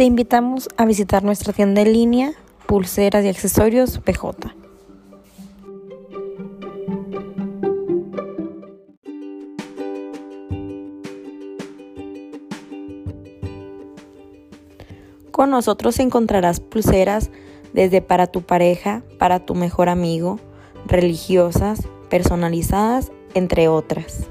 te invitamos a visitar nuestra tienda en línea Pulseras y Accesorios PJ. Con nosotros encontrarás pulseras desde para tu pareja, para tu mejor amigo, religiosas, personalizadas, entre otras.